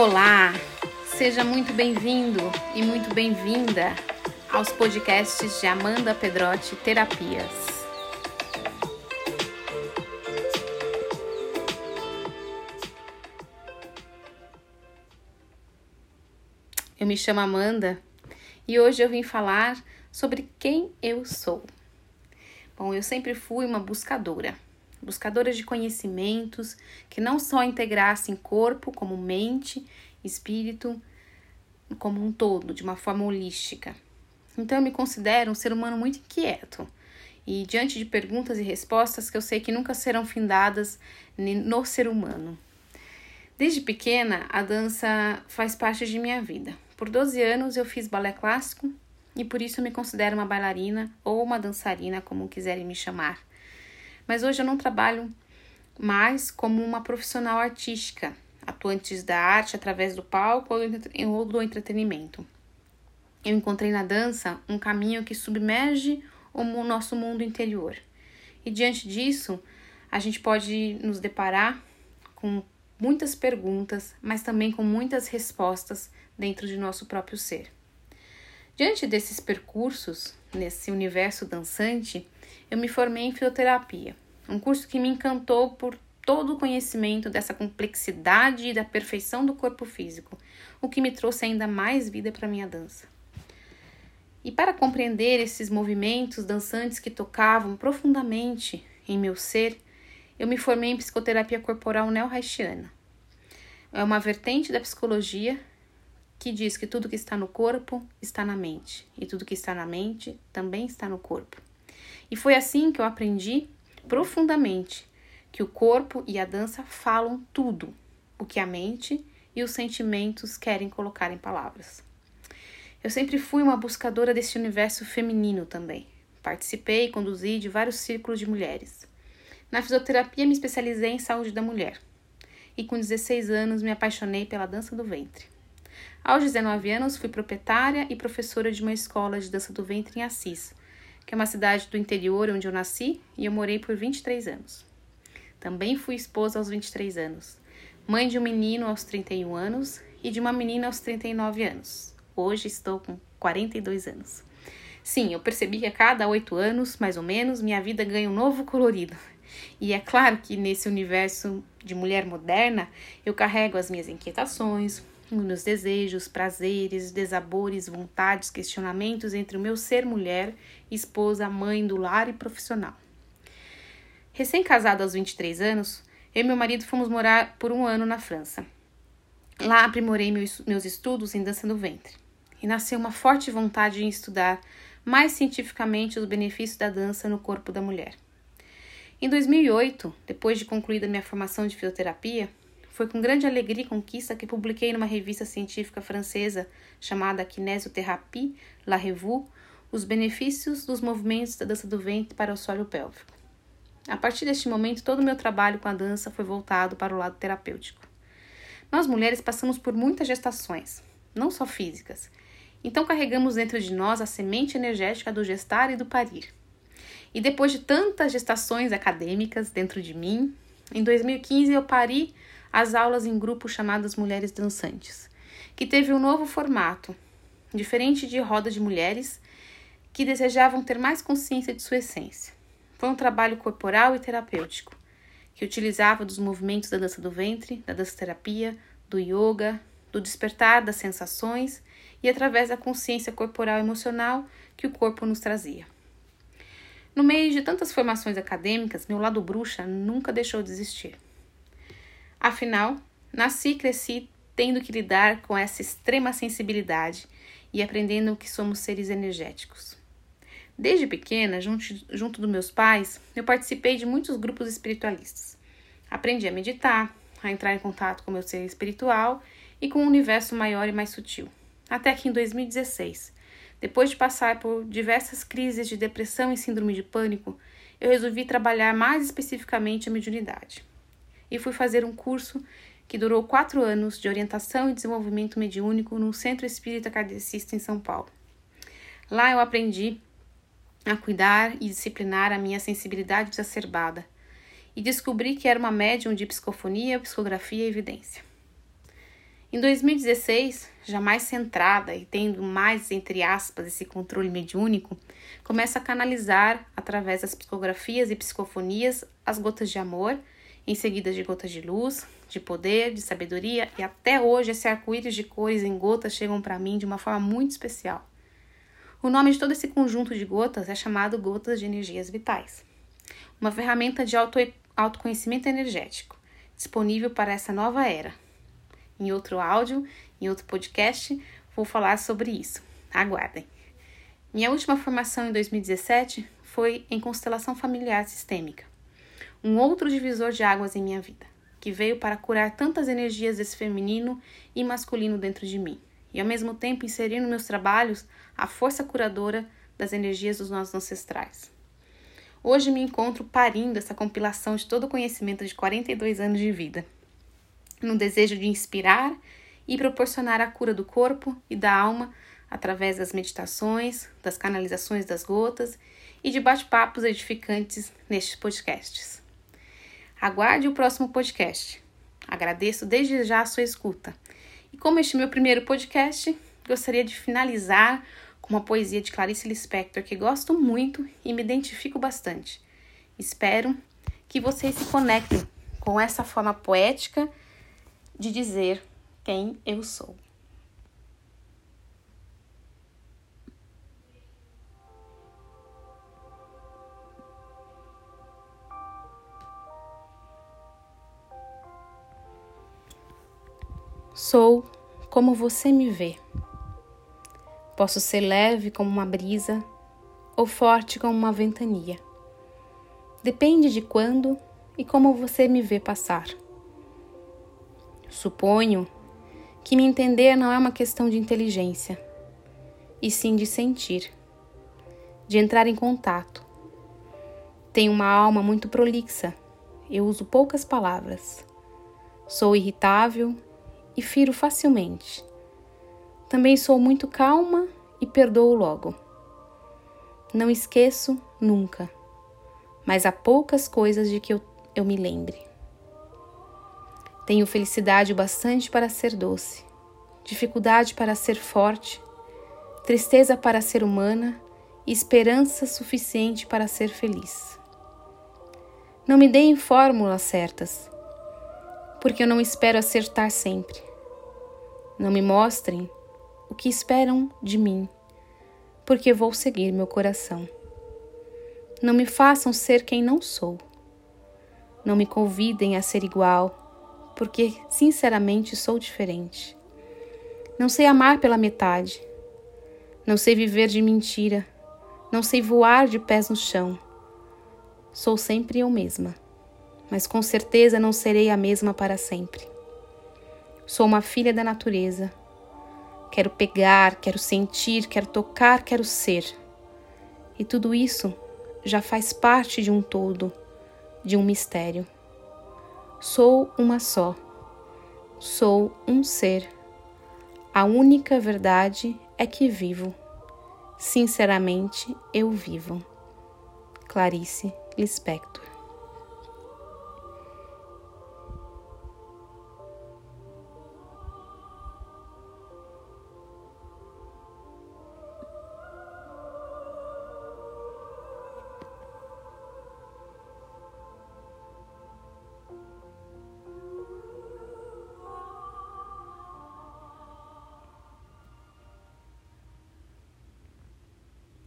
Olá, seja muito bem-vindo e muito bem-vinda aos podcasts de Amanda Pedrotti Terapias. Eu me chamo Amanda e hoje eu vim falar sobre quem eu sou. Bom, eu sempre fui uma buscadora buscadoras de conhecimentos que não só integrassem corpo como mente, espírito, como um todo, de uma forma holística. Então eu me considero um ser humano muito inquieto e diante de perguntas e respostas que eu sei que nunca serão findadas no ser humano. Desde pequena, a dança faz parte de minha vida. Por 12 anos eu fiz balé clássico e por isso me considero uma bailarina ou uma dançarina, como quiserem me chamar mas hoje eu não trabalho mais como uma profissional artística, atuantes da arte através do palco ou do entretenimento. Eu encontrei na dança um caminho que submerge o nosso mundo interior. E diante disso, a gente pode nos deparar com muitas perguntas, mas também com muitas respostas dentro de nosso próprio ser. Diante desses percursos, nesse universo dançante, eu me formei em fisioterapia, um curso que me encantou por todo o conhecimento dessa complexidade e da perfeição do corpo físico, o que me trouxe ainda mais vida para minha dança. E para compreender esses movimentos dançantes que tocavam profundamente em meu ser, eu me formei em psicoterapia corporal neo-haitiana. É uma vertente da psicologia que diz que tudo que está no corpo está na mente, e tudo que está na mente também está no corpo. E foi assim que eu aprendi profundamente que o corpo e a dança falam tudo o que a mente e os sentimentos querem colocar em palavras. Eu sempre fui uma buscadora desse universo feminino também. Participei e conduzi de vários círculos de mulheres. Na fisioterapia me especializei em saúde da mulher. E com 16 anos me apaixonei pela dança do ventre. Aos 19 anos fui proprietária e professora de uma escola de dança do ventre em Assis, que é uma cidade do interior onde eu nasci e eu morei por 23 anos. Também fui esposa aos 23 anos, mãe de um menino aos 31 anos e de uma menina aos 39 anos. Hoje estou com 42 anos. Sim, eu percebi que a cada oito anos, mais ou menos, minha vida ganha um novo colorido. E é claro que nesse universo de mulher moderna, eu carrego as minhas inquietações, meus desejos, prazeres, desabores, vontades, questionamentos entre o meu ser mulher, esposa, mãe do lar e profissional. Recém-casada aos 23 anos, eu e meu marido fomos morar por um ano na França. Lá aprimorei meus estudos em dança no ventre e nasceu uma forte vontade em estudar mais cientificamente os benefícios da dança no corpo da mulher. Em 2008, depois de concluída minha formação de fisioterapia, foi com grande alegria e conquista que publiquei numa revista científica francesa chamada Kinesiothérapie La Revue os benefícios dos movimentos da dança do ventre para o solo pélvico. A partir deste momento, todo o meu trabalho com a dança foi voltado para o lado terapêutico. Nós mulheres passamos por muitas gestações, não só físicas, então carregamos dentro de nós a semente energética do gestar e do parir. E depois de tantas gestações acadêmicas dentro de mim, em 2015 eu pari as aulas em grupo chamadas Mulheres Dançantes, que teve um novo formato, diferente de roda de mulheres que desejavam ter mais consciência de sua essência. Foi um trabalho corporal e terapêutico, que utilizava dos movimentos da dança do ventre, da dança terapia, do yoga, do despertar das sensações e através da consciência corporal e emocional que o corpo nos trazia. No meio de tantas formações acadêmicas, meu lado bruxa nunca deixou de existir. Afinal, nasci e cresci tendo que lidar com essa extrema sensibilidade e aprendendo que somos seres energéticos. Desde pequena, junto, junto dos meus pais, eu participei de muitos grupos espiritualistas. Aprendi a meditar, a entrar em contato com meu ser espiritual e com um universo maior e mais sutil. Até que em 2016, depois de passar por diversas crises de depressão e síndrome de pânico, eu resolvi trabalhar mais especificamente a mediunidade e fui fazer um curso que durou quatro anos de orientação e desenvolvimento mediúnico no Centro Espírita Kardecista em São Paulo. Lá eu aprendi a cuidar e disciplinar a minha sensibilidade exacerbada e descobri que era uma médium de psicofonia, psicografia e evidência. Em 2016, já mais centrada e tendo mais, entre aspas, esse controle mediúnico, começa a canalizar, através das psicografias e psicofonias, as gotas de amor, em seguida de gotas de luz, de poder, de sabedoria, e até hoje esse arco-íris de cores em gotas chegam para mim de uma forma muito especial. O nome de todo esse conjunto de gotas é chamado Gotas de Energias Vitais, uma ferramenta de auto autoconhecimento energético, disponível para essa nova era. Em outro áudio, em outro podcast, vou falar sobre isso. Aguardem! Minha última formação em 2017 foi em constelação familiar sistêmica, um outro divisor de águas em minha vida, que veio para curar tantas energias desse feminino e masculino dentro de mim, e ao mesmo tempo inserir nos meus trabalhos a força curadora das energias dos nossos ancestrais. Hoje me encontro parindo essa compilação de todo o conhecimento de 42 anos de vida, no desejo de inspirar e proporcionar a cura do corpo e da alma através das meditações, das canalizações das gotas e de bate-papos edificantes nestes podcasts. Aguarde o próximo podcast. Agradeço desde já a sua escuta. E como este é meu primeiro podcast, gostaria de finalizar com uma poesia de Clarice Lispector que gosto muito e me identifico bastante. Espero que vocês se conectem com essa forma poética de dizer quem eu sou. Sou como você me vê. Posso ser leve como uma brisa ou forte como uma ventania. Depende de quando e como você me vê passar. Suponho que me entender não é uma questão de inteligência, e sim de sentir, de entrar em contato. Tenho uma alma muito prolixa, eu uso poucas palavras. Sou irritável e firo facilmente. Também sou muito calma e perdoo logo. Não esqueço nunca, mas há poucas coisas de que eu, eu me lembre. Tenho felicidade o bastante para ser doce, dificuldade para ser forte, tristeza para ser humana e esperança suficiente para ser feliz. Não me deem fórmulas certas, porque eu não espero acertar sempre. Não me mostrem o que esperam de mim, porque vou seguir meu coração. Não me façam ser quem não sou. Não me convidem a ser igual, porque sinceramente sou diferente. Não sei amar pela metade. Não sei viver de mentira. Não sei voar de pés no chão. Sou sempre eu mesma, mas com certeza não serei a mesma para sempre. Sou uma filha da natureza. Quero pegar, quero sentir, quero tocar, quero ser. E tudo isso já faz parte de um todo, de um mistério. Sou uma só. Sou um ser. A única verdade é que vivo. Sinceramente, eu vivo. Clarice Lispector